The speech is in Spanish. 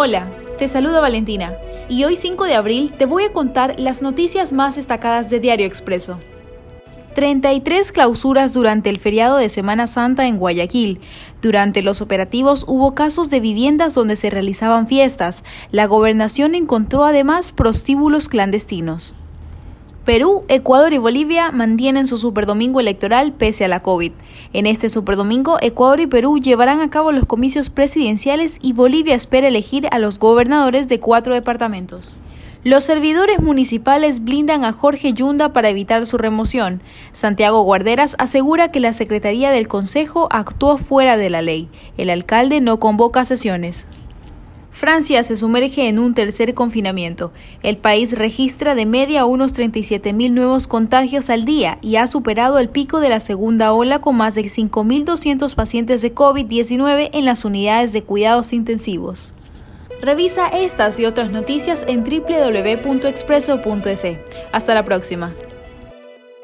Hola, te saluda Valentina y hoy 5 de abril te voy a contar las noticias más destacadas de Diario Expreso. 33 clausuras durante el feriado de Semana Santa en Guayaquil. Durante los operativos hubo casos de viviendas donde se realizaban fiestas. La gobernación encontró además prostíbulos clandestinos. Perú, Ecuador y Bolivia mantienen su superdomingo electoral pese a la COVID. En este superdomingo, Ecuador y Perú llevarán a cabo los comicios presidenciales y Bolivia espera elegir a los gobernadores de cuatro departamentos. Los servidores municipales blindan a Jorge Yunda para evitar su remoción. Santiago Guarderas asegura que la Secretaría del Consejo actuó fuera de la ley. El alcalde no convoca sesiones. Francia se sumerge en un tercer confinamiento. El país registra de media unos 37.000 nuevos contagios al día y ha superado el pico de la segunda ola con más de 5.200 pacientes de COVID-19 en las unidades de cuidados intensivos. Revisa estas y otras noticias en www.expreso.es. Hasta la próxima.